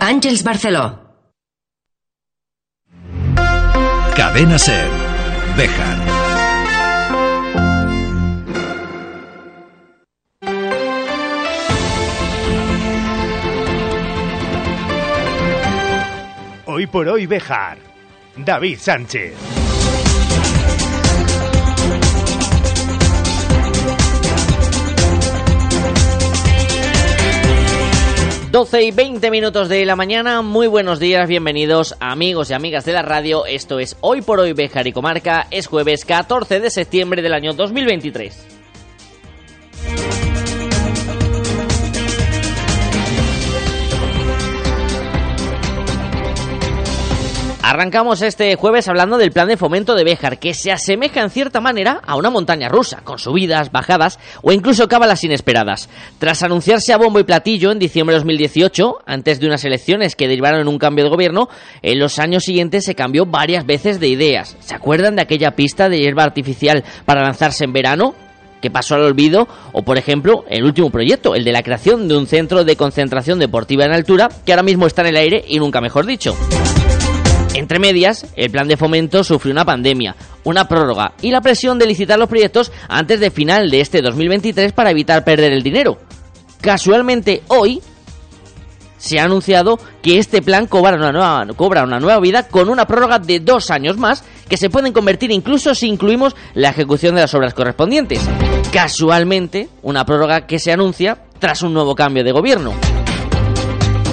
Àngels Barceló. Cadena Ser. Bejar. Hoy por hoy Bejar. David Sánchez. 12 y 20 minutos de la mañana, muy buenos días, bienvenidos amigos y amigas de la radio, esto es Hoy por Hoy Bejar y Comarca, es jueves 14 de septiembre del año 2023. Arrancamos este jueves hablando del plan de fomento de Béjar, que se asemeja en cierta manera a una montaña rusa, con subidas, bajadas o incluso cábalas inesperadas. Tras anunciarse a bombo y platillo en diciembre de 2018, antes de unas elecciones que derivaron en un cambio de gobierno, en los años siguientes se cambió varias veces de ideas. ¿Se acuerdan de aquella pista de hierba artificial para lanzarse en verano? que pasó al olvido, o por ejemplo, el último proyecto, el de la creación de un centro de concentración deportiva en altura, que ahora mismo está en el aire y nunca mejor dicho. Entre medias, el plan de fomento sufrió una pandemia, una prórroga y la presión de licitar los proyectos antes de final de este 2023 para evitar perder el dinero. Casualmente hoy se ha anunciado que este plan cobra una nueva, cobra una nueva vida con una prórroga de dos años más que se pueden convertir incluso si incluimos la ejecución de las obras correspondientes. Casualmente, una prórroga que se anuncia tras un nuevo cambio de gobierno.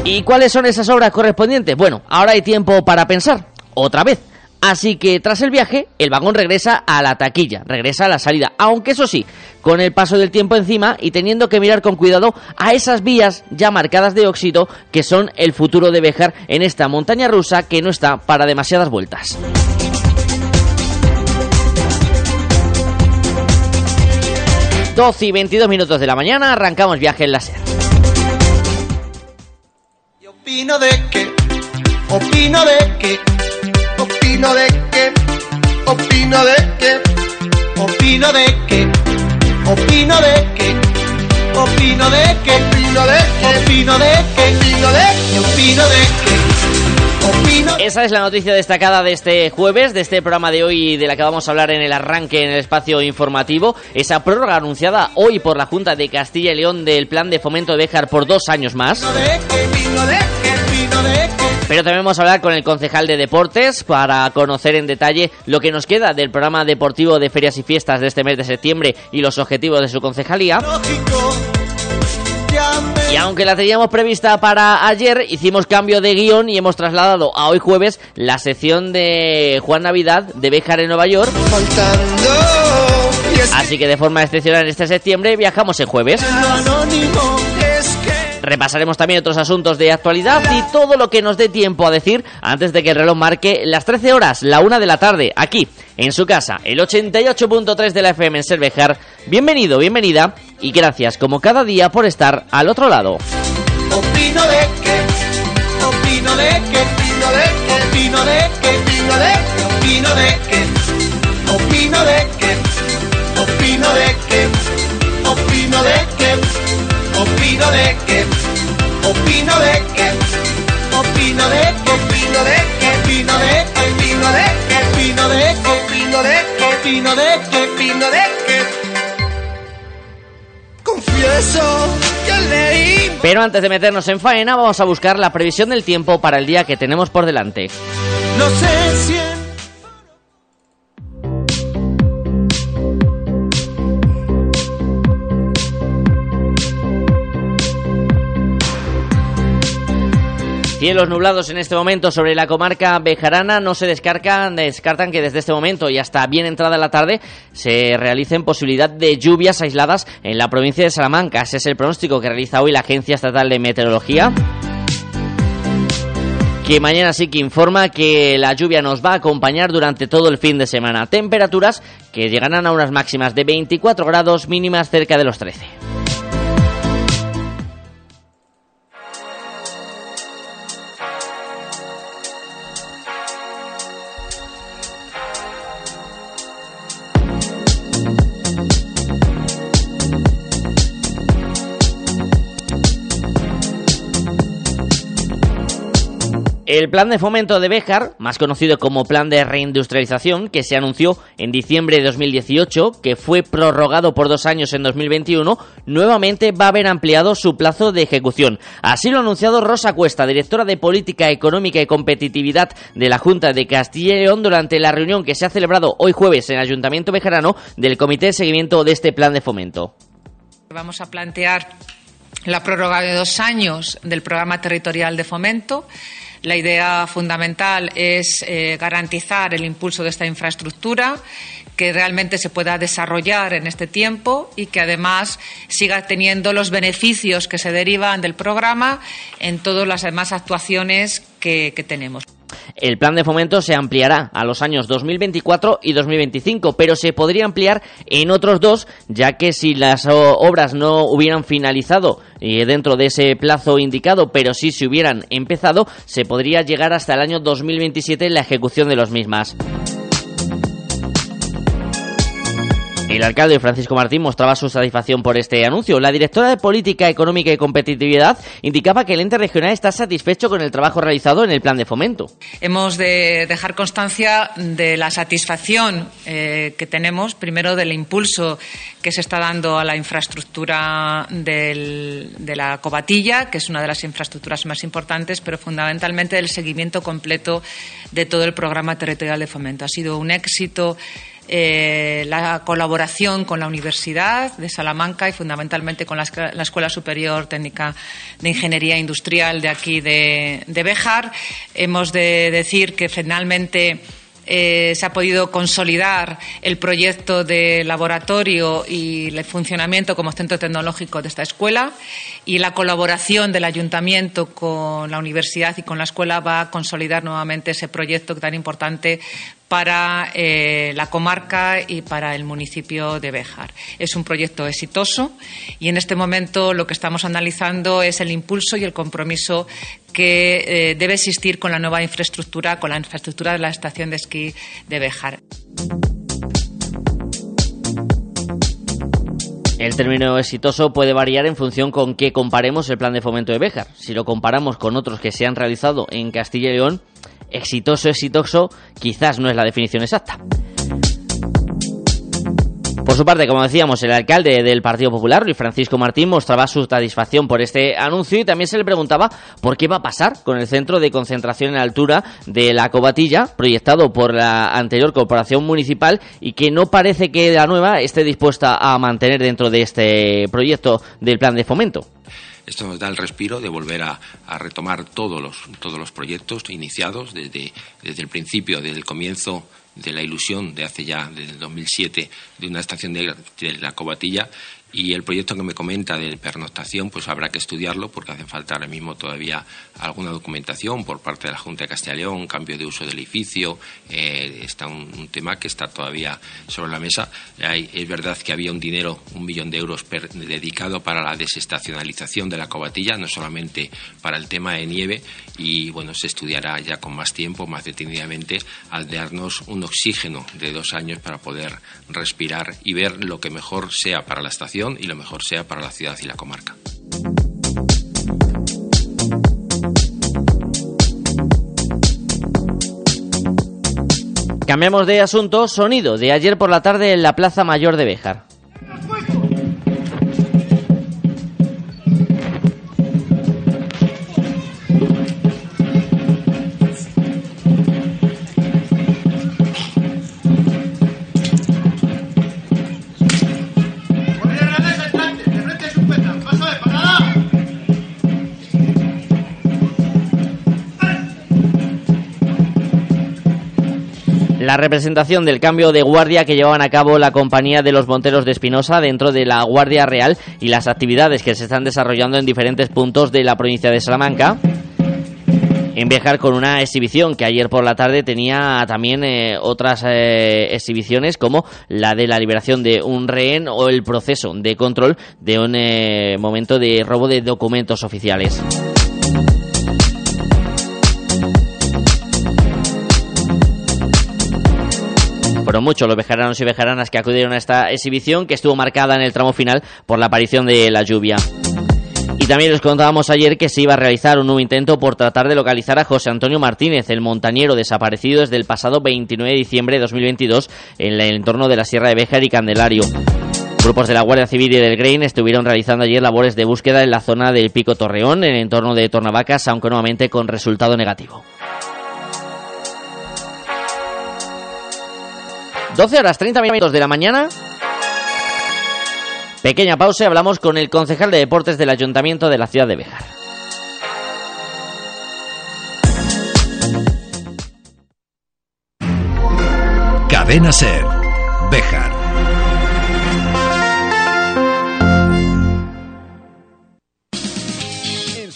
¿Y cuáles son esas obras correspondientes? Bueno, ahora hay tiempo para pensar, otra vez. Así que tras el viaje, el vagón regresa a la taquilla, regresa a la salida, aunque eso sí, con el paso del tiempo encima y teniendo que mirar con cuidado a esas vías ya marcadas de óxido que son el futuro de Bejar en esta montaña rusa que no está para demasiadas vueltas. 12 y 22 minutos de la mañana, arrancamos viaje en láser. Opino de que, opino de que, opino de que, opino de que, opino de que, opino de que, opino de que, opino de que, opino de que, opino de que, opino de que. Esa es la noticia destacada de este jueves, de este programa de hoy, de la que vamos a hablar en el arranque en el espacio informativo. Esa prórroga anunciada hoy por la Junta de Castilla y León del plan de fomento de Béjar por dos años más. Pero también vamos a hablar con el concejal de deportes para conocer en detalle lo que nos queda del programa deportivo de ferias y fiestas de este mes de septiembre y los objetivos de su concejalía. Y aunque la teníamos prevista para ayer, hicimos cambio de guion y hemos trasladado a hoy jueves la sección de Juan Navidad de Béjar en Nueva York. Así que de forma excepcional en este septiembre viajamos el jueves. Repasaremos también otros asuntos de actualidad y todo lo que nos dé tiempo a decir antes de que el reloj marque las 13 horas, la 1 de la tarde, aquí, en su casa, el 88.3 de la FM en Cervejar. Bienvenido, bienvenida y gracias como cada día por estar al otro lado. Opino de opino de opino de opino de opino de opino de que, opino de que, opino de que, opino de que, opino de que, opino de que, opino de que, opino de que, opino de que. Confieso que leí Pero antes de meternos en faena, vamos a buscar la previsión del tiempo para el día que tenemos por delante. No sé si Cielos nublados en este momento sobre la comarca bejarana. No se descartan, descartan que desde este momento y hasta bien entrada la tarde se realicen posibilidad de lluvias aisladas en la provincia de Salamanca. Ese es el pronóstico que realiza hoy la Agencia Estatal de Meteorología. Que mañana sí que informa que la lluvia nos va a acompañar durante todo el fin de semana. Temperaturas que llegarán a unas máximas de 24 grados mínimas cerca de los 13. El plan de fomento de Béjar, más conocido como plan de reindustrialización, que se anunció en diciembre de 2018, que fue prorrogado por dos años en 2021, nuevamente va a haber ampliado su plazo de ejecución. Así lo ha anunciado Rosa Cuesta, directora de Política Económica y Competitividad de la Junta de Castilla y León, durante la reunión que se ha celebrado hoy jueves en el Ayuntamiento Bejarano del Comité de Seguimiento de este plan de fomento. Vamos a plantear la prórroga de dos años del programa territorial de fomento la idea fundamental es eh, garantizar el impulso de esta infraestructura, que realmente se pueda desarrollar en este tiempo y que además siga teniendo los beneficios que se derivan del programa en todas las demás actuaciones que tenemos. El plan de fomento se ampliará a los años 2024 y 2025, pero se podría ampliar en otros dos, ya que si las obras no hubieran finalizado eh, dentro de ese plazo indicado, pero si se hubieran empezado, se podría llegar hasta el año 2027 en la ejecución de los mismas. El alcalde Francisco Martín mostraba su satisfacción por este anuncio. La directora de Política Económica y Competitividad indicaba que el ente regional está satisfecho con el trabajo realizado en el plan de fomento. Hemos de dejar constancia de la satisfacción eh, que tenemos, primero del impulso que se está dando a la infraestructura de la cobatilla, que es una de las infraestructuras más importantes, pero fundamentalmente del seguimiento completo de todo el programa territorial de fomento. Ha sido un éxito eh, la colaboración con la Universidad de Salamanca y fundamentalmente con la, Escuela Superior Técnica de Ingeniería Industrial de aquí de, de Béjar. Hemos de decir que finalmente eh, se ha podido consolidar el proyecto de laboratorio y el funcionamiento como centro tecnológico de esta escuela y la colaboración del ayuntamiento con la universidad y con la escuela va a consolidar nuevamente ese proyecto tan importante para eh, la comarca y para el municipio de Béjar. Es un proyecto exitoso y en este momento lo que estamos analizando es el impulso y el compromiso que eh, debe existir con la nueva infraestructura, con la infraestructura de la estación de esquí de Béjar. El término exitoso puede variar en función con qué comparemos el plan de fomento de Béjar. Si lo comparamos con otros que se han realizado en Castilla y León, exitoso, exitoso, quizás no es la definición exacta. Por su parte, como decíamos, el alcalde del Partido Popular, Luis Francisco Martín, mostraba su satisfacción por este anuncio y también se le preguntaba por qué va a pasar con el centro de concentración en altura de la Cobatilla, proyectado por la anterior corporación municipal y que no parece que la nueva esté dispuesta a mantener dentro de este proyecto del plan de fomento. Esto nos da el respiro de volver a, retomar todos los, todos los proyectos iniciados desde, desde el principio, desde el comienzo de la ilusión de hace ya, desde el 2007, de una estación de, de la Cobatilla y el proyecto que me comenta de pernoctación, pues habrá que estudiarlo porque hace falta ahora mismo todavía alguna documentación por parte de la Junta de Castilla y León, cambio de uso del edificio, eh, está un, tema que está todavía sobre la mesa. es verdad que había un dinero, un millón de euros dedicado para la desestacionalización de la cobatilla, no solamente para el tema de nieve, y bueno, se estudiará ya con más tiempo, más detenidamente, al darnos un oxígeno de dos años para poder respirar y ver lo que mejor sea para la estación y lo mejor sea para la ciudad y la comarca. Cambiamos de asunto, sonido de ayer por la tarde en la Plaza Mayor de Béjar. Representación del cambio de guardia que llevaban a cabo la compañía de los Monteros de Espinosa dentro de la Guardia Real y las actividades que se están desarrollando en diferentes puntos de la provincia de Salamanca. En viajar con una exhibición que ayer por la tarde tenía también eh, otras eh, exhibiciones como la de la liberación de un rehén o el proceso de control de un eh, momento de robo de documentos oficiales. Fueron muchos los vejaranos y vejaranas que acudieron a esta exhibición que estuvo marcada en el tramo final por la aparición de la lluvia. Y también les contábamos ayer que se iba a realizar un nuevo intento por tratar de localizar a José Antonio Martínez, el montañero desaparecido desde el pasado 29 de diciembre de 2022 en el entorno de la Sierra de Béjar y Candelario. Grupos de la Guardia Civil y del Grain estuvieron realizando ayer labores de búsqueda en la zona del Pico Torreón, en el entorno de Tornavacas, aunque nuevamente con resultado negativo. 12 horas 30 minutos de la mañana. Pequeña pausa y hablamos con el concejal de deportes del Ayuntamiento de la ciudad de Béjar. Cadena Ser.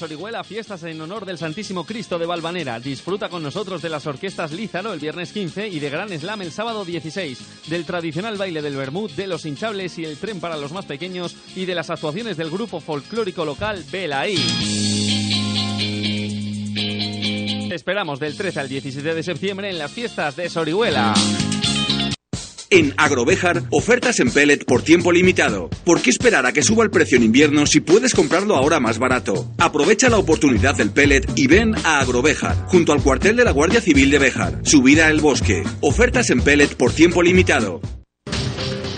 En Sorihuela, fiestas en honor del Santísimo Cristo de Valvanera. Disfruta con nosotros de las orquestas Lízaro el viernes 15 y de Gran Slam el sábado 16, del tradicional baile del Bermud, de los hinchables y el tren para los más pequeños y de las actuaciones del grupo folclórico local Belaí. Te esperamos del 13 al 17 de septiembre en las fiestas de Sorihuela. En Agrovejar, ofertas en pellet por tiempo limitado. ¿Por qué esperar a que suba el precio en invierno si puedes comprarlo ahora más barato? Aprovecha la oportunidad del pellet y ven a Agrovejar, junto al cuartel de la Guardia Civil de Béjar. Subida al bosque. Ofertas en pellet por tiempo limitado.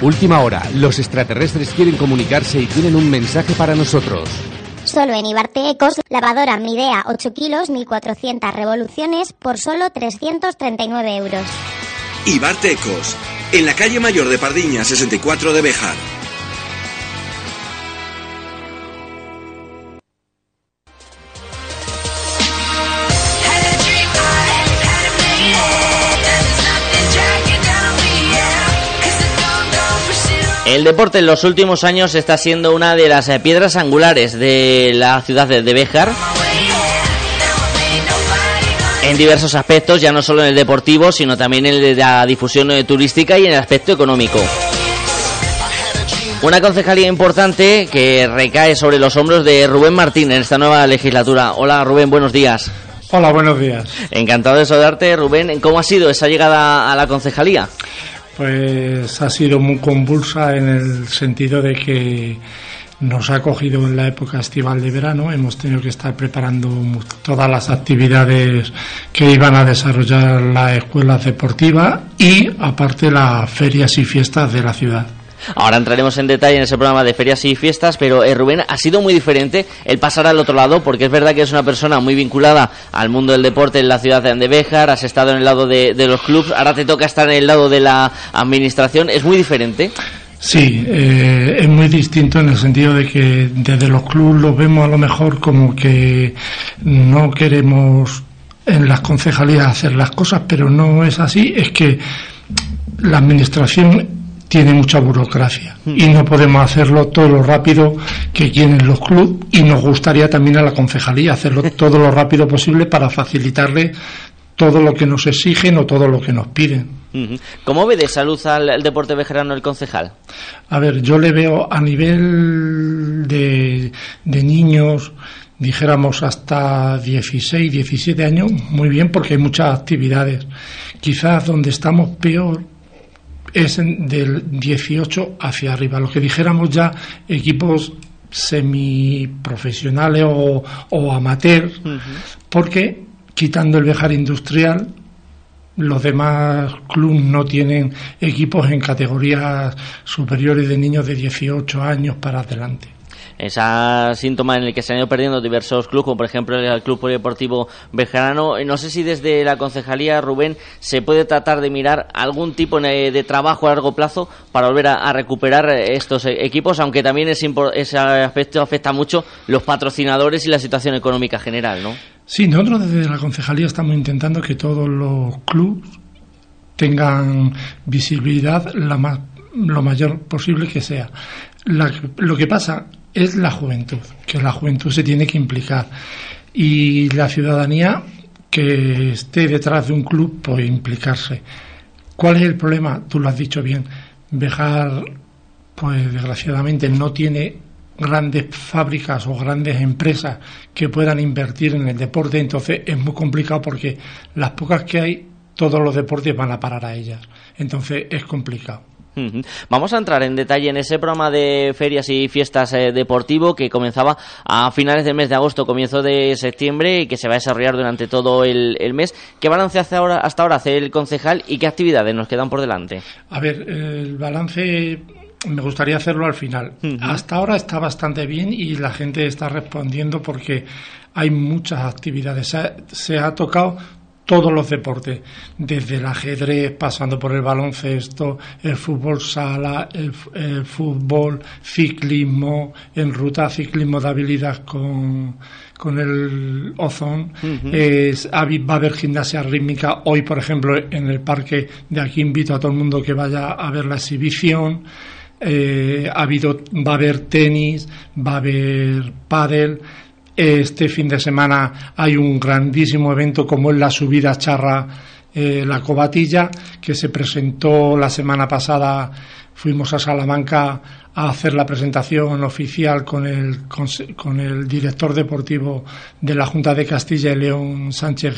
Última hora. Los extraterrestres quieren comunicarse y tienen un mensaje para nosotros. Solo en Ibarte Ecos, lavadora Midea 8 kilos, 1400 revoluciones por solo 339 euros. Ibarte Ecos, en la calle mayor de Pardiña 64 de Béjar. El deporte en los últimos años está siendo una de las eh, piedras angulares de la ciudad de Béjar. En diversos aspectos, ya no solo en el deportivo, sino también en el de la difusión eh, turística y en el aspecto económico. Una concejalía importante que recae sobre los hombros de Rubén Martín en esta nueva legislatura. Hola Rubén, buenos días. Hola, buenos días. Encantado de saludarte, Rubén. ¿Cómo ha sido esa llegada a la concejalía? Pues ha sido muy convulsa en el sentido de que nos ha cogido en la época estival de verano. Hemos tenido que estar preparando todas las actividades que iban a desarrollar las escuelas deportivas y aparte las ferias y fiestas de la ciudad. Ahora entraremos en detalle en ese programa de ferias y fiestas, pero eh, Rubén, ha sido muy diferente el pasar al otro lado, porque es verdad que es una persona muy vinculada al mundo del deporte en la ciudad de Andebéjar, has estado en el lado de, de los clubs, ahora te toca estar en el lado de la administración, es muy diferente. Sí, eh, es muy distinto en el sentido de que desde los clubes lo vemos a lo mejor como que no queremos en las concejalías hacer las cosas, pero no es así, es que la administración tiene mucha burocracia y no podemos hacerlo todo lo rápido que quieren los clubes y nos gustaría también a la concejalía hacerlo todo lo rápido posible para facilitarle todo lo que nos exigen o todo lo que nos piden. ¿Cómo ve de salud al, al deporte vejerano el concejal? A ver, yo le veo a nivel de, de niños, dijéramos hasta 16, 17 años, muy bien porque hay muchas actividades. Quizás donde estamos peor es en- del 18 hacia arriba. Lo que dijéramos ya equipos semiprofesionales o, o amateur, porque quitando el Bejar Industrial, los demás clubes no tienen equipos en categorías superiores de niños de 18 años para adelante. Esa síntoma en el que se han ido perdiendo diversos clubes, como por ejemplo el Club Polideportivo Bejarano. Eh, No sé si desde la concejalía, Rubén, se puede tratar de mirar algún tipo de, de trabajo a largo plazo para volver a, recuperar eh, estos eh, equipos, aunque también es ese aspecto afecta mucho los patrocinadores y la situación económica general, ¿no? Sí, nosotros desde la concejalía estamos intentando que todos los clubes tengan visibilidad la más, lo mayor posible que sea. La- lo que pasa es la juventud, que la juventud se tiene que implicar y la ciudadanía que esté detrás de un club pues implicarse. ¿Cuál es el problema? Tú lo has dicho bien. Bejar, pues desgraciadamente no tiene grandes fábricas o grandes empresas que puedan invertir en el deporte, entonces es muy complicado porque las pocas que hay, todos los deportes van a parar a ellas. Entonces es complicado. Vamos a entrar en detalle en ese programa de ferias y fiestas eh, deportivo que comenzaba a finales del mes de agosto, comienzo de septiembre y que se va a desarrollar durante todo el, el mes. ¿Qué balance hace ahora, hasta ahora hace el concejal y qué actividades nos quedan por delante? A ver, el balance me gustaría hacerlo al final. Hasta ahora está bastante bien y la gente está respondiendo porque hay muchas actividades. Se ha, se ha tocado todos los deportes, desde el ajedrez, pasando por el baloncesto, el fútbol sala, el, fútbol, ciclismo, en ruta ciclismo de habilidad con, con el Ozón. Es- habi- va a haber gimnasia rítmica. Hoy, por ejemplo, en el parque de aquí invito a todo el mundo que vaya a ver la exhibición. Eh, ha habido, va a haber tenis, va a haber pádel. Este fin de semana hay un grandísimo evento como es la subida charra eh, la cobatilla que se presentó la semana pasada. Fuimos a Salamanca a hacer la presentación oficial con el, con el director deportivo de la Junta de Castilla y León, Sánchez.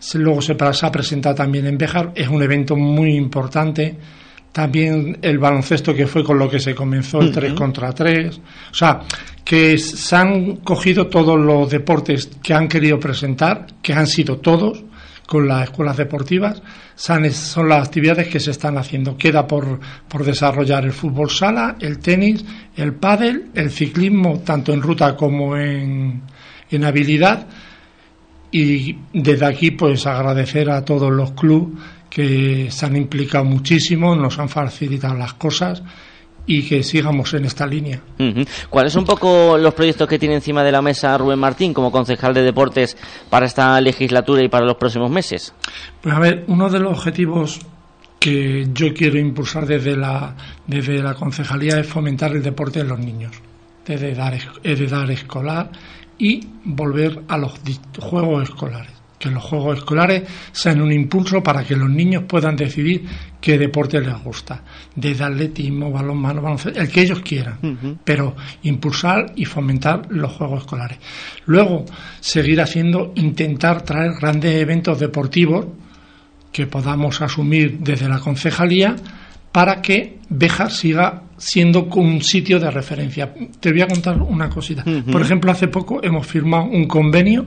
Se- Luego se, se ha presentado también en Béjar. Es un evento muy importante también el baloncesto que fue con lo que se comenzó el 3 contra 3. O sea, que se han cogido todos los deportes que han querido presentar, que han sido todos con las escuelas deportivas, son, son las actividades que se están haciendo. Queda por, por desarrollar el fútbol sala, el tenis, el pádel, el ciclismo, tanto en ruta como en, en habilidad. Y desde aquí, pues agradecer a todos los clubes que se han implicado muchísimo, nos han facilitado las cosas y que sigamos en esta línea. ¿Cuáles son un poco los proyectos que tiene encima de la mesa Rubén Martín como concejal de deportes para esta legislatura y para los próximos meses? Pues a ver, uno de los objetivos que yo quiero impulsar desde la, desde la concejalía es fomentar el deporte en los niños, desde edad, de edad escolar y volver a los juegos escolares. Que los juegos escolares sean un impulso para que los niños puedan decidir qué deporte les gusta, desde atletismo, balonmano, baloncesto, el que ellos quieran, pero impulsar y fomentar los juegos escolares. Luego, seguir haciendo, intentar traer grandes eventos deportivos que podamos asumir desde la concejalía para que Béjar siga siendo un sitio de referencia. Te voy a contar una cosita. Por ejemplo, hace poco hemos firmado un convenio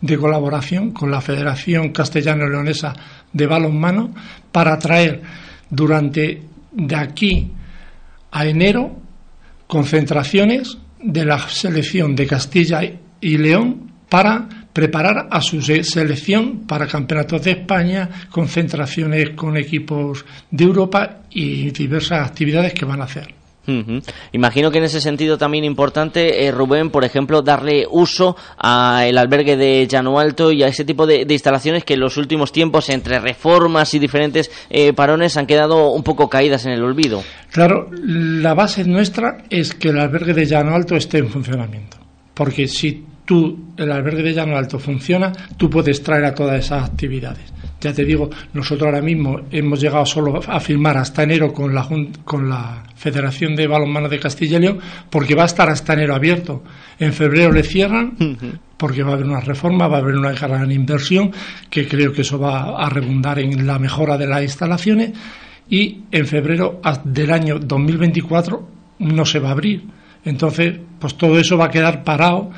de colaboración con la Federación Castellano-Leonesa de Balonmano para traer durante de aquí a enero concentraciones de la selección de Castilla y León para preparar a su se- selección para campeonatos de España, concentraciones con equipos de Europa y diversas actividades que van a hacer. Imagino que en ese sentido también importante, eh, Rubén, por ejemplo, darle uso al albergue de Llano Alto y a ese tipo de, de instalaciones que en los últimos tiempos, entre reformas y diferentes eh, parones, han quedado un poco caídas en el olvido. Claro, la base nuestra es que el albergue de Llano Alto esté en funcionamiento. Porque si tú, el albergue de Llano Alto funciona, tú puedes traer a todas esas actividades. Ya te digo, nosotros ahora mismo hemos llegado solo a firmar hasta enero con la, con la Federación de Balonmano de Castilla y León, porque va a estar hasta enero abierto. En febrero le cierran, porque va a haber una reforma, va a haber una gran inversión, que creo que eso va a redundar en la mejora de las instalaciones, y en febrero del año 2024 no se va a abrir. Entonces, pues todo eso va a quedar parado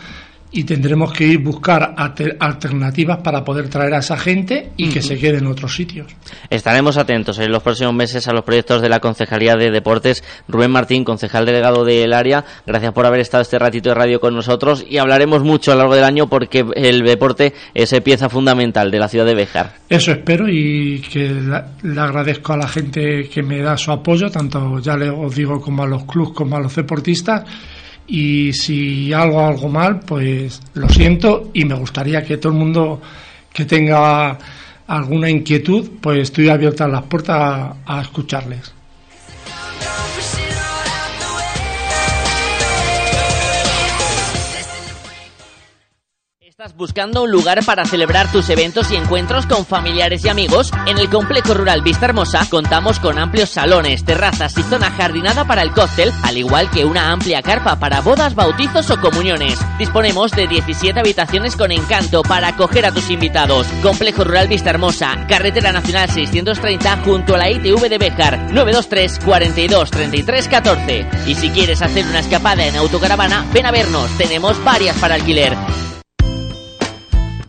y tendremos que ir buscar alter- alternativas para poder traer a esa gente y que se quede en otros sitios. Estaremos atentos en los próximos meses a los proyectos de la Concejalía de Deportes. Rubén Martín, concejal delegado del área, gracias por haber estado este ratito de radio con nosotros y hablaremos mucho a lo largo del año porque el deporte es pieza fundamental de la ciudad de Béjar. Eso espero y que la- le agradezco a la gente que me da su apoyo, tanto ya le os digo como a los clubes como a los deportistas. Y si hago algo mal, pues lo siento y me gustaría que todo el mundo que tenga alguna inquietud, pues estoy abierta las puertas a escucharles. ¿Estás buscando un lugar para celebrar tus eventos y encuentros con familiares y amigos? En el Complejo Rural Vista Hermosa contamos con amplios salones, terrazas y zona jardinada para el cóctel, al igual que una amplia carpa para bodas, bautizos o comuniones. Disponemos de 17 habitaciones con encanto para acoger a tus invitados. Complejo Rural Vista Hermosa, Carretera Nacional 630 junto a la ITV de Béjar, 923 42 33 14. Y si quieres hacer una escapada en autocaravana, ven a vernos, tenemos varias para alquiler.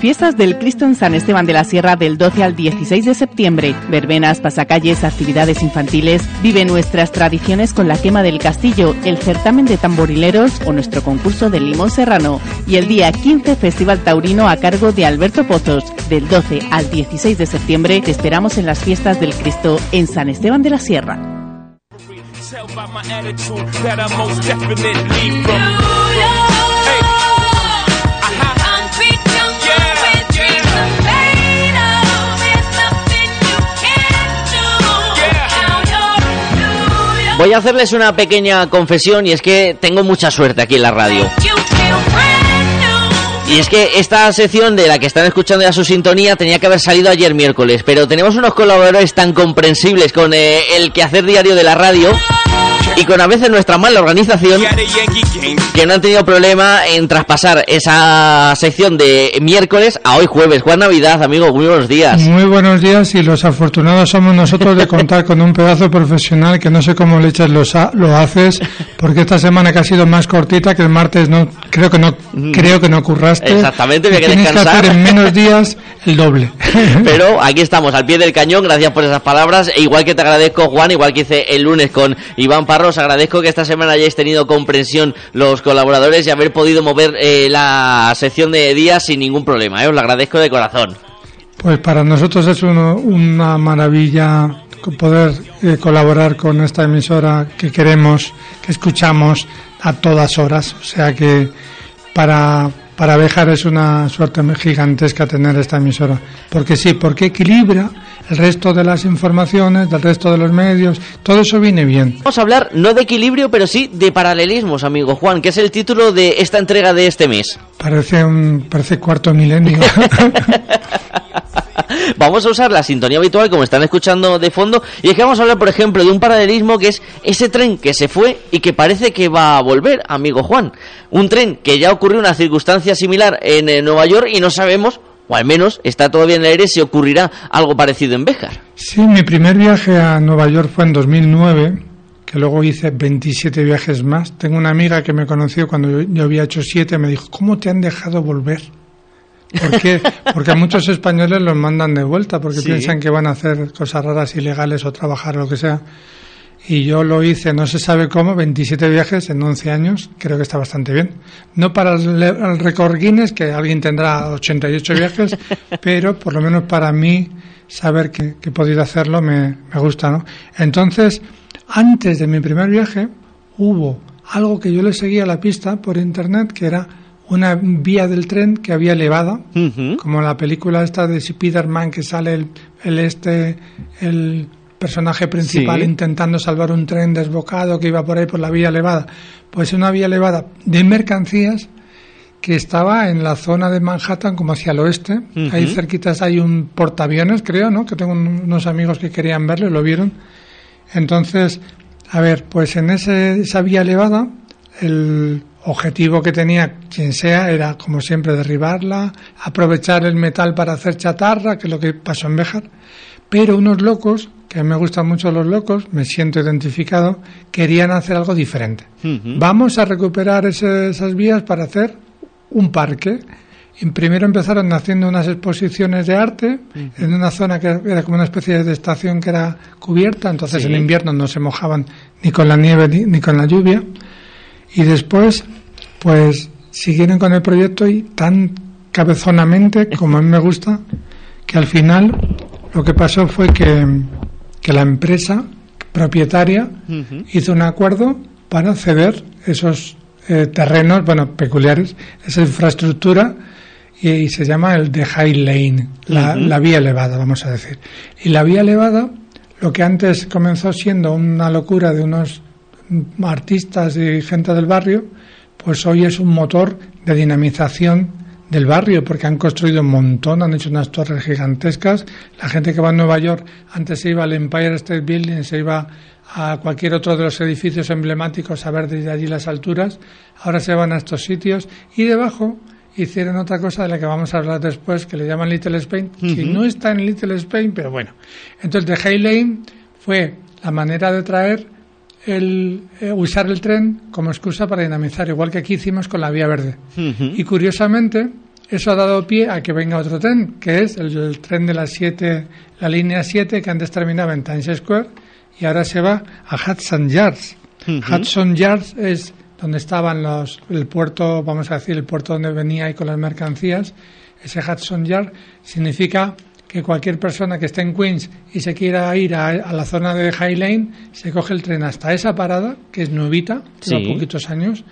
Fiestas del Cristo en San Esteban de la Sierra del 12 al 16 de septiembre. Verbenas, pasacalles, actividades infantiles. Vive nuestras tradiciones con la quema del castillo, el certamen de tamborileros o nuestro concurso del limón serrano. Y el día 15 Festival Taurino a cargo de Alberto Pozos. Del 12 al 16 de septiembre te esperamos en las Fiestas del Cristo en San Esteban de la Sierra. Voy a hacerles una pequeña confesión y es que tengo mucha suerte aquí en la radio. Y es que esta sección de la que están escuchando ya su sintonía tenía que haber salido ayer miércoles, pero tenemos unos colaboradores tan comprensibles con eh, el quehacer diario de la radio y con a veces nuestra mala organización que no han tenido problema en traspasar esa sección de miércoles a hoy jueves. Juan Navidad, amigo, muy buenos días. Muy buenos días y los afortunados somos nosotros de contar con un pedazo profesional que no sé cómo le echas los lo haces porque esta semana que ha sido más cortita que el martes no creo que no creo que no curraste. Exactamente, que tienes que hacer en menos días el doble. Pero aquí estamos al pie del cañón, gracias por esas palabras. E igual que te agradezco Juan, igual que hice el lunes con Iván Parro, os agradezco que esta semana hayáis tenido comprensión los colaboradores y haber podido mover eh, la sección de días sin ningún problema. ¿eh? Os lo agradezco de corazón. Pues para nosotros es una maravilla poder eh, colaborar con esta emisora que queremos, que escuchamos a todas horas. O sea que para, para Bejar es una suerte gigantesca tener esta emisora. Porque sí, porque equilibra el resto de las informaciones, del resto de los medios, todo eso viene bien. Vamos a hablar no de equilibrio, pero sí de paralelismos, amigo Juan, que es el título de esta entrega de este mes. Parece un parece cuarto milenio. vamos a usar la sintonía habitual como están escuchando de fondo y es que vamos a hablar por ejemplo de un paralelismo que es ese tren que se fue y que parece que va a volver, amigo Juan. Un tren que ya ocurrió una circunstancia similar en eh, Nueva York y no sabemos o al menos está todavía en el aire si ocurrirá algo parecido en Béjar. Sí, mi primer viaje a Nueva York fue en 2009, que luego hice 27 viajes más. Tengo una amiga que me conoció cuando yo, había hecho 7, me dijo, ¿cómo te han dejado volver? ¿Por qué? Porque a muchos españoles los mandan de vuelta porque piensan que van a hacer cosas raras, ilegales o trabajar o lo que sea y yo lo hice, no se sabe cómo, 27 viajes en 11 años, creo que está bastante bien. No para el, récord Guinness, que alguien tendrá 88 viajes, pero por lo menos para mí saber que, he podido hacerlo me, me gusta, ¿no? Entonces, antes de mi primer viaje, hubo algo que yo le seguía a la pista por internet, que era una vía del tren que había elevada, como la película esta de Spiderman que sale el, el este, el personaje principal intentando salvar un tren desbocado que iba por ahí por la vía elevada. Pues una vía elevada de mercancías que estaba en la zona de Manhattan como hacia el oeste. Ahí cerquitas hay un portaaviones, creo, ¿no? Que tengo unos amigos que querían verlo, lo vieron. Entonces, a ver, pues en ese, esa vía elevada, el objetivo que tenía quien sea era, como siempre, derribarla, aprovechar el metal para hacer chatarra, que es lo que pasó en Béjar. Pero unos locos que a mí me gustan mucho los locos, me siento identificado, querían hacer algo diferente. Vamos a recuperar esas vías para hacer un parque. Y primero empezaron haciendo unas exposiciones de arte en una zona que era como una especie de estación que era cubierta, entonces en invierno no se mojaban ni con la nieve ni, con la lluvia. Y después, pues siguieron con el proyecto y tan cabezonamente, como a mí me gusta, que al final lo que pasó fue que que la empresa propietaria hizo un acuerdo para ceder esos eh, terrenos, bueno, peculiares, esa infraestructura y, se llama el de High Lane, la, la vía elevada, vamos a decir. Y la vía elevada, lo que antes comenzó siendo una locura de unos artistas y gente del barrio, pues hoy es un motor de dinamización del barrio, porque han construido un montón, han hecho unas torres gigantescas. La gente que va a Nueva York antes se iba al Empire State Building, se iba a cualquier otro de los edificios emblemáticos a ver desde allí las alturas. Ahora se van a estos sitios y debajo hicieron otra cosa de la que vamos a hablar después, que le llaman Little Spain, que no está en Little Spain, pero bueno. Entonces, de Hay Lane fue la manera de traer el eh, usar el tren como excusa para dinamizar, igual que aquí hicimos con la vía verde. Y curiosamente, eso ha dado pie a que venga otro tren, que es el, tren de las 7, la línea 7 que antes terminaba en Times Square y ahora se va a Hudson Yards. Hudson Yards es donde estaban los, el puerto, vamos a decir, el puerto donde venía ahí con las mercancías. Ese Hudson Yard significa que cualquier persona que esté en Queens y se quiera ir a, la zona de High Lane, se coge el tren hasta esa parada, que es nuevita, lleva poquitos años,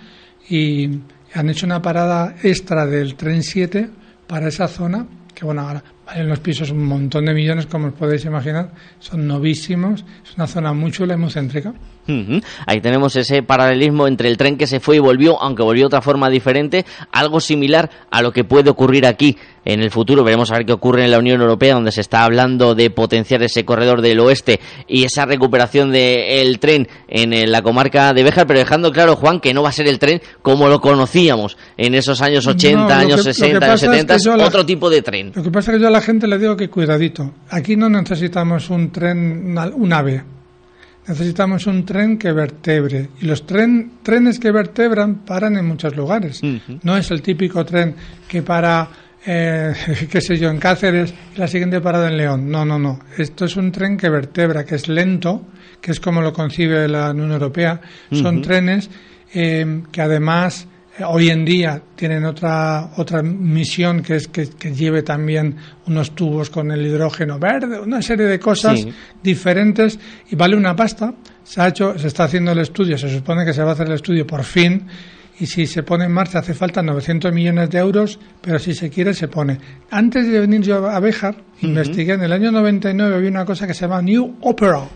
y han hecho una parada extra del tren 7 para esa zona, que bueno, ahora valen los pisos un montón de millones, como os podéis imaginar, son novísimos, es una zona muy chula y muy céntrica. Ahí tenemos ese paralelismo entre el tren que se fue y volvió, aunque volvió de otra forma diferente, algo similar a lo que puede ocurrir aquí en el futuro. Veremos a ver qué ocurre en la Unión Europea, donde se está hablando de potenciar ese corredor del oeste y esa recuperación del tren en la comarca de Béjar, pero dejando claro, Juan, que no va a ser el tren como lo conocíamos en esos años 80, años 60, años 70, otro tipo de tren. Lo que pasa es que yo a la gente le digo que cuidadito. Aquí no necesitamos un tren, un ave necesitamos un tren que vertebre. Y los tren, trenes que vertebran paran en muchos lugares. No es el típico tren que para, eh, qué sé yo, en Cáceres y la siguiente parada en León. No, no, no. Esto es un tren que vertebra, que es lento, que es como lo concibe la Unión Europea. Son trenes eh, que además hoy en día tienen otra otra misión que es que, lleve también unos tubos con el hidrógeno verde, una serie de cosas diferentes y vale una pasta. Se ha hecho, se está haciendo el estudio, se supone que se va a hacer el estudio por fin y si se pone en marcha hace falta 900 millones de euros, pero si se quiere se pone. Antes de venir yo a Béjar, investigué en el año 99 había una cosa que se llama New Opera,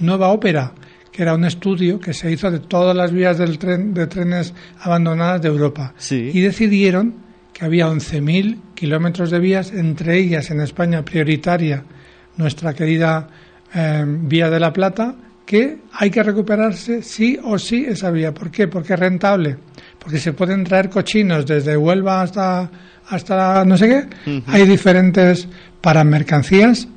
nueva ópera que era un estudio que se hizo de todas las vías del tren, de trenes abandonadas de Europa. Y decidieron que había 11.000 kilómetros de vías, entre ellas en España prioritaria nuestra querida eh, Vía de la Plata, que hay que recuperarse sí o sí esa vía. ¿Por qué? Porque es rentable. Porque se pueden traer cochinos desde Huelva hasta, hasta no sé qué. Hay diferentes para mercancías,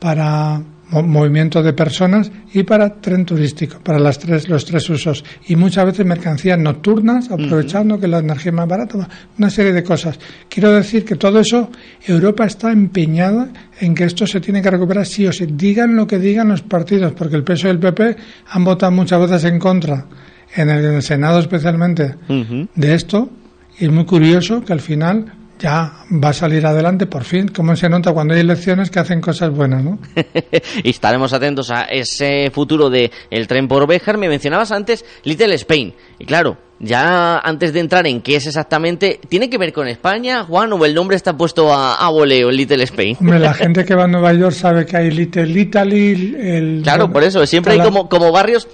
para movimiento de personas y para tren turístico, para las tres, los tres usos. Y muchas veces mercancías nocturnas, aprovechando que la energía es más barata, una serie de cosas. Quiero decir que todo eso, Europa está empeñada en que esto se tiene que recuperar sí o sí. Digan lo que digan los partidos, porque el PSOE y el PP han votado muchas veces en contra, en el, Senado especialmente, de esto. Y es muy curioso que al final ya va a salir adelante por fin, como se nota cuando hay elecciones que hacen cosas buenas, ¿no? y estaremos atentos a ese futuro del el tren por Béjar. Me mencionabas antes Little Spain, y claro, ya antes de entrar en qué es exactamente, ¿tiene que ver con España, Juan, o el nombre está puesto a, a voleo, Little Spain? Hombre, la gente que va a Nueva York sabe que hay Little Italy, el... Claro, por eso, siempre hay como, como barrios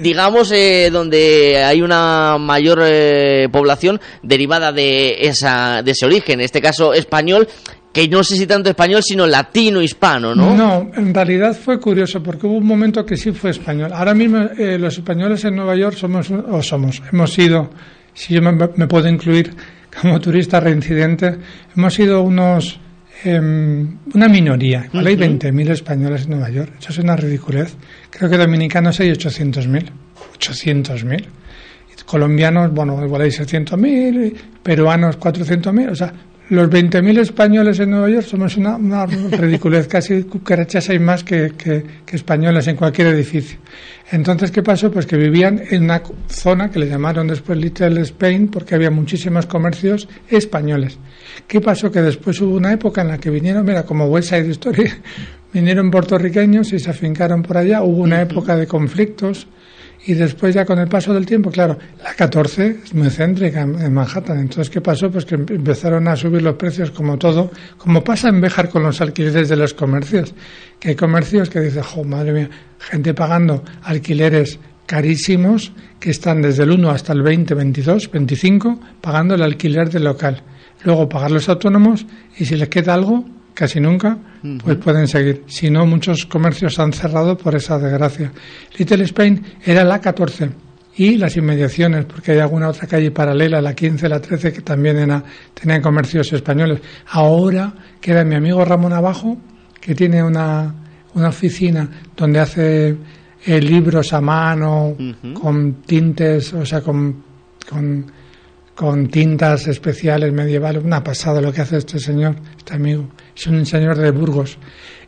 digamos, eh, donde hay una mayor eh, población derivada de, esa, de ese origen, en este caso español, que no sé si tanto español, sino latino, hispano, ¿no? No, en realidad fue curioso, porque hubo un momento que sí fue español. Ahora mismo eh, los españoles en Nueva York somos, o somos, hemos sido, si yo me, me puedo incluir como turista reincidente, hemos sido unos Em, una minoría. Igual hay 20.000 españoles en Nueva York. Eso es una ridiculez. Creo que dominicanos hay 800.000. 800.000. Colombianos, bueno, igual hay 600.000. Peruanos, 400.000. O sea, los 20.000 españoles en Nueva York somos una, una ridiculez. Casi cucarachas hay más que, que, que, españoles en cualquier edificio. Entonces, ¿qué pasó? Pues que vivían en una zona que le llamaron después Little Spain porque había muchísimos comercios españoles. ¿Qué pasó? Que después hubo una época en la que vinieron, mira, como West Side Story, vinieron puertorriqueños y se afincaron por allá. Hubo una época de conflictos y después ya con el paso del tiempo, claro, la 14 es muy céntrica en Manhattan. Entonces, ¿qué pasó? Pues que empezaron a subir los precios como todo, como pasa en Béjar con los alquileres de los comercios. Que hay comercios que dicen, jo, madre mía, gente pagando alquileres carísimos que están desde el 1 hasta el 20, 22, 25, pagando el alquiler del local. Luego pagar los autónomos y si les queda algo, casi nunca, pues pueden seguir. Si no, muchos comercios han cerrado por esa desgracia. Little Spain era la 14 y las inmediaciones, porque hay alguna otra calle paralela, la 15, la 13, que también era, tenían comercios españoles. Ahora queda mi amigo Ramón abajo, que tiene una, una oficina donde hace eh, libros a mano, con tintes, o sea, con, con, con tintas especiales medievales. Una pasada lo que hace este señor, este amigo. Es un señor de Burgos.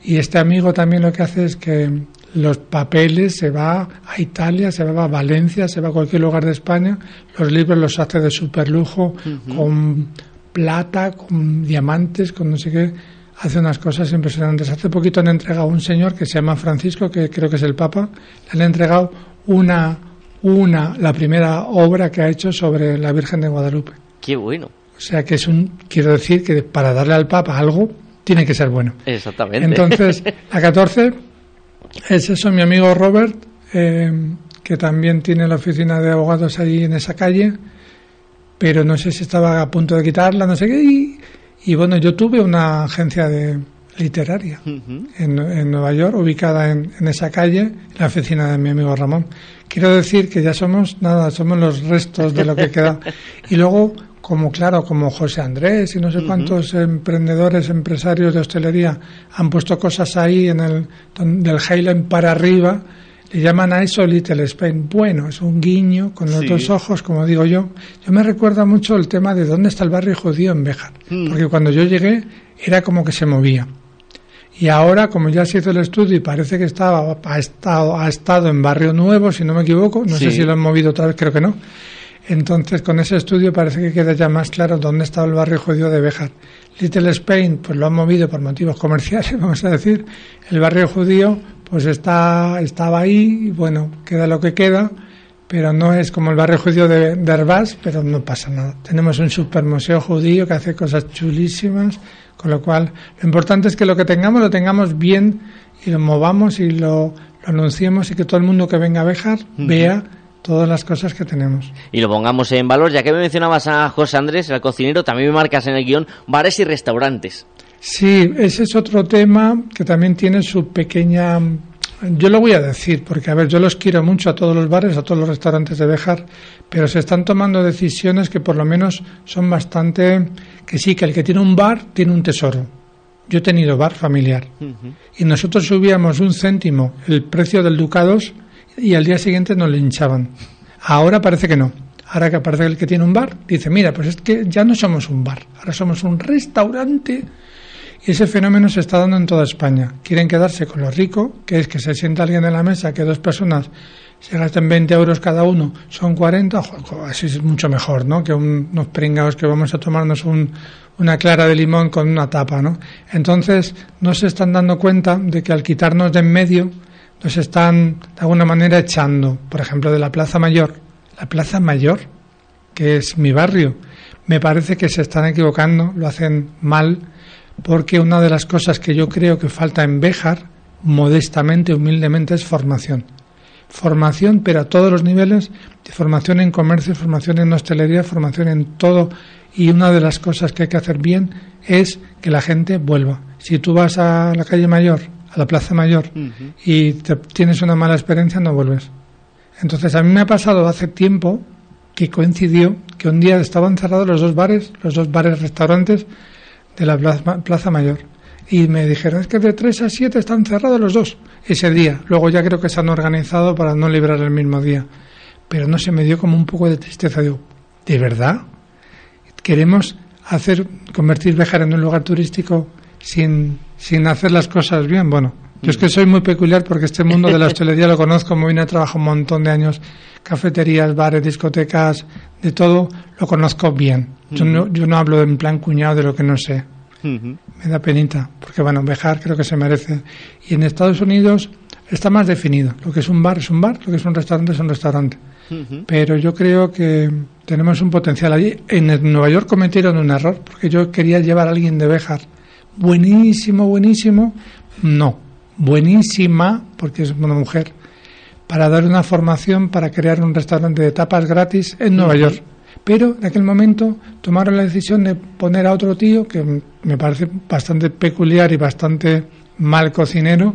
Y este amigo también lo que hace es que los papeles se va a Italia, se va a Valencia, se va a cualquier lugar de España. Los libros los hace de superlujo, con plata, con diamantes, con no sé qué. Hace unas cosas impresionantes. Hace poquito han entregado a un señor que se llama Francisco, que creo que es el Papa, le han entregado una, una, la primera obra que ha hecho sobre la Virgen de Guadalupe. Qué bueno. O sea que es un, quiero decir que para darle al Papa algo tiene que ser bueno. Exactamente. Entonces, la 14 es eso, mi amigo Robert, eh, que también tiene la oficina de abogados allí en esa calle, pero no sé si estaba a punto de quitarla, no sé qué. Y, y bueno, yo tuve una agencia de literaria en, en Nueva York, ubicada en, en esa calle, en la oficina de mi amigo Ramón. Quiero decir que ya somos, nada, somos los restos de lo que queda. Y luego, como claro, como José Andrés y no sé cuántos emprendedores, empresarios de hostelería han puesto cosas ahí en el del Highland para arriba, le llaman a eso Little Spain. Bueno, es un guiño con los Sí. dos ojos, como digo yo. Yo me recuerda mucho el tema de dónde está el barrio judío en Béjar, porque cuando yo llegué era como que se movía. Y ahora, como ya se hizo el estudio y parece que estaba, ha, estado, ha estado en Barrio Nuevo, si no me equivoco, no sé si lo han movido otra vez, creo que no. Entonces, con ese estudio parece que queda ya más claro dónde estaba el barrio judío de Béjar. Little Spain, pues lo han movido por motivos comerciales, vamos a decir. El barrio judío, pues está, estaba ahí, y bueno, queda lo que queda, pero no es como el barrio judío de, de Herbás, pero no pasa nada. Tenemos un supermuseo judío que hace cosas chulísimas, con lo cual lo importante es que lo que tengamos lo tengamos bien y lo movamos y lo, lo anunciemos y que todo el mundo que venga a Béjar vea todas las cosas que tenemos. Y lo pongamos en valor, ya que me mencionabas a José Andrés, el cocinero, también me marcas en el guion bares y restaurantes. Sí, ese es otro tema que también tiene su pequeña... Yo lo voy a decir, porque a ver, yo los quiero mucho a todos los bares, a todos los restaurantes de Béjar, pero se están tomando decisiones que por lo menos son bastante... que sí, que el que tiene un bar tiene un tesoro. Yo he tenido bar familiar y nosotros subíamos un céntimo el precio del Ducados y al día siguiente nos linchaban. Ahora parece que no. Ahora que parece que el que tiene un bar dice, mira, pues es que ya no somos un bar, ahora somos un restaurante. Y ese fenómeno se está dando en toda España. Quieren quedarse con lo rico, que es que se sienta alguien en la mesa, que dos personas se gasten 20 euros cada uno, son 40, jo, jo, así es mucho mejor, ¿no? Que un- unos pringados que vamos a tomarnos un- una clara de limón con una tapa, ¿no? Entonces, no se están dando cuenta de que al quitarnos de en medio, nos están de alguna manera echando, por ejemplo, de la Plaza Mayor. La Plaza Mayor, que es mi barrio, me parece que se están equivocando, lo hacen mal, porque una de las cosas que yo creo que falta en Béjar, modestamente, humildemente, es formación. Formación, pero a todos los niveles, formación en comercio, formación en hostelería, formación en todo. Y una de las cosas que hay que hacer bien es que la gente vuelva. Si tú vas a la calle Mayor, a la Plaza Mayor, y te- tienes una mala experiencia, no vuelves. Entonces, a mí me ha pasado hace tiempo que coincidió que un día estaban cerrados los dos bares, los dos bares restaurantes de la Plaza, Plaza Mayor. Y me dijeron, es que de 3 a 7 están cerrados los dos ese día. Luego ya creo que se han organizado para no librar el mismo día. Pero no se me dio como un poco de tristeza. Digo, ¿de verdad? ¿Queremos hacer, convertir Béjar en un lugar turístico sin, sin hacer las cosas bien? Bueno, yo es que soy muy peculiar porque este mundo de la hostelería lo conozco muy bien, he trabajado un montón de años, cafeterías, bares, discotecas, de todo, lo conozco bien. Yo no, yo no hablo en plan cuñado de lo que no sé. Me da penita, porque bueno, Bejar creo que se merece. Y en Estados Unidos está más definido. Lo que es un bar es un bar, lo que es un restaurante es un restaurante. Pero yo creo que tenemos un potencial allí. En Nueva York cometieron un error, porque yo quería llevar a alguien de Bejar. Buenísimo, buenísimo. No, buenísima, porque es una mujer, para dar una formación para crear un restaurante de tapas gratis en Nueva York. Pero en aquel momento tomaron la decisión de poner a otro tío que me parece bastante peculiar y bastante mal cocinero,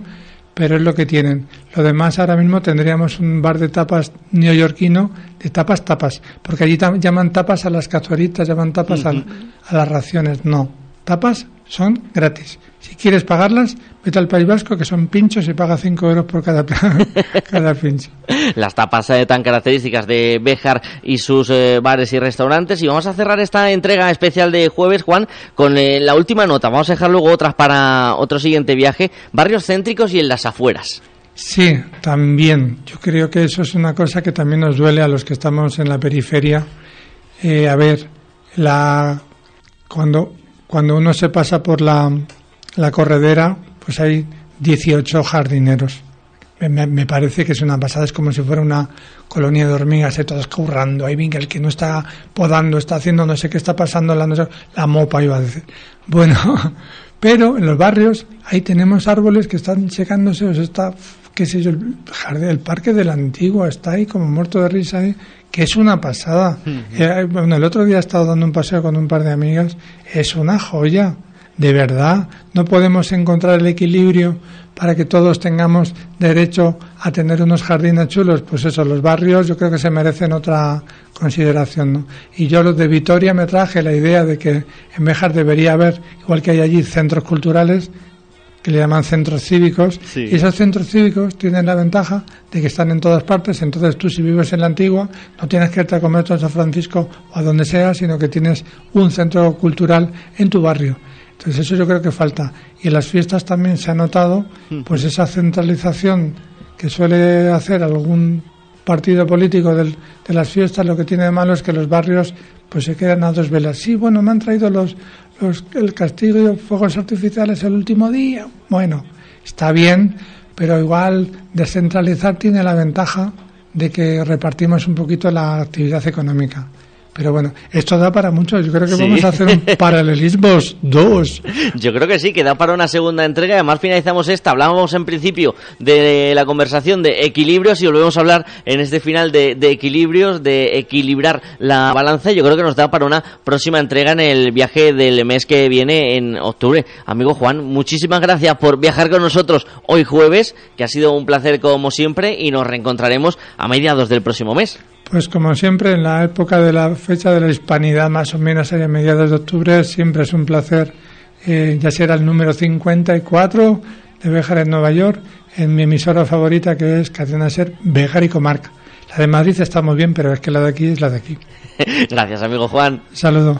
pero es lo que tienen. Lo demás ahora mismo tendríamos un bar de tapas neoyorquino de tapas tapas, porque allí llaman tapas a las cazuelitas, llaman tapas a, a las raciones. No, tapas son gratis. Si quieres pagarlas, vete al País Vasco, que son pinchos y paga 5 euros por cada, cada pincho. Las tapas eh, tan características de Béjar y sus eh, bares y restaurantes. Y vamos a cerrar esta entrega especial de jueves, Juan, con eh, la última nota. Vamos a dejar luego otras para otro siguiente viaje. Barrios céntricos y en las afueras. Sí, también. Yo creo que eso es una cosa que también nos duele a los que estamos en la periferia. a ver, la cuando cuando uno se pasa por la, la corredera, pues hay 18 jardineros. Me, parece que es una pasada, es como si fuera una colonia de hormigas, ¿eh? todas currando. Ahí venga, el que no está podando, está haciendo no sé qué está pasando, la, la mopa iba a decir. Bueno, pero en los barrios ahí tenemos árboles que están secándose, o sea, está, qué sé yo, el, jardín, el parque de la antigua está ahí como muerto de risa ahí que es una pasada. Eh, bueno, el otro día he estado dando un paseo con un par de amigas, es una joya, de verdad. No podemos encontrar el equilibrio para que todos tengamos derecho a tener unos jardines chulos. Pues eso, los barrios yo creo que se merecen otra consideración. ¿no? Y yo los de Vitoria me traje la idea de que en Bejar debería haber, igual que hay allí centros culturales, que le llaman centros cívicos, y esos centros cívicos tienen la ventaja de que están en todas partes, entonces tú si vives en la antigua no tienes que irte a comer a San Francisco o a donde sea, sino que tienes un centro cultural en tu barrio. Entonces eso yo creo que falta. Y en las fiestas también se ha notado pues esa centralización que suele hacer algún partido político del, de las fiestas, lo que tiene de malo es que los barrios pues se quedan a dos velas. Sí, bueno, me han traído los, el castigo de fuegos artificiales el último día. Bueno, está bien, pero igual descentralizar tiene la ventaja de que repartimos un poquito la actividad económica. Pero bueno, esto da para mucho. Yo creo que vamos a hacer un paralelismos dos. Yo creo que sí, que da para una segunda entrega. Además, finalizamos esta. Hablábamos en principio de la conversación de equilibrios y volvemos a hablar en este final de, equilibrios, de equilibrar la balanza. Yo creo que nos da para una próxima entrega en el viaje del mes que viene en octubre. Amigo Juan, muchísimas gracias por viajar con nosotros hoy jueves, que ha sido un placer como siempre y nos reencontraremos a mediados del próximo mes. Pues como siempre, en la época de la fecha de la hispanidad, más o menos a mediados de octubre, siempre es un placer, eh, ya será el número 54 de Bejar en Nueva York, en mi emisora favorita que es Cadena Ser, Bejar y Comarca. La de Madrid está muy bien, pero es que la de aquí es la de aquí. Gracias, amigo Juan. Saludo.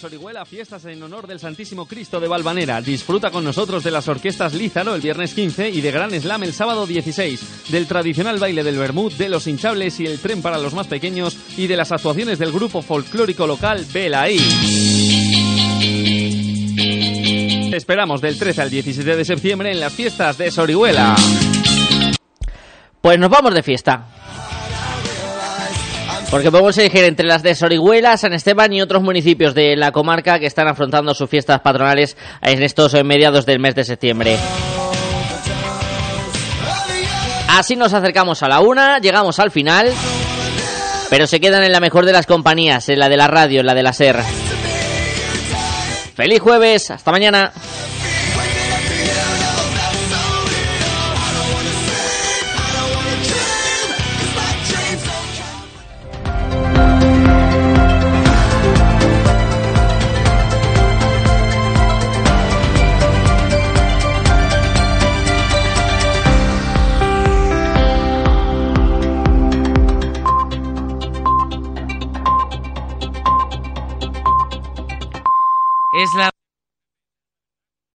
En Sorihuela, fiestas en honor del Santísimo Cristo de Valvanera. Disfruta con nosotros de las orquestas Lízaro el viernes 15 y de Gran Slam el sábado 16, del tradicional baile del Bermud, de los hinchables y el tren para los más pequeños y de las actuaciones del grupo folclórico local Belaí. esperamos del 13 al 17 de septiembre en las fiestas de Sorihuela. Pues nos vamos de fiesta. Porque podemos elegir entre las de Sorihuela, San Esteban y otros municipios de la comarca que están afrontando sus fiestas patronales en estos mediados del mes de septiembre. Así nos acercamos a la una, llegamos al final, pero se quedan en la mejor de las compañías, en la de la radio, en la de la SER. Feliz jueves, hasta mañana.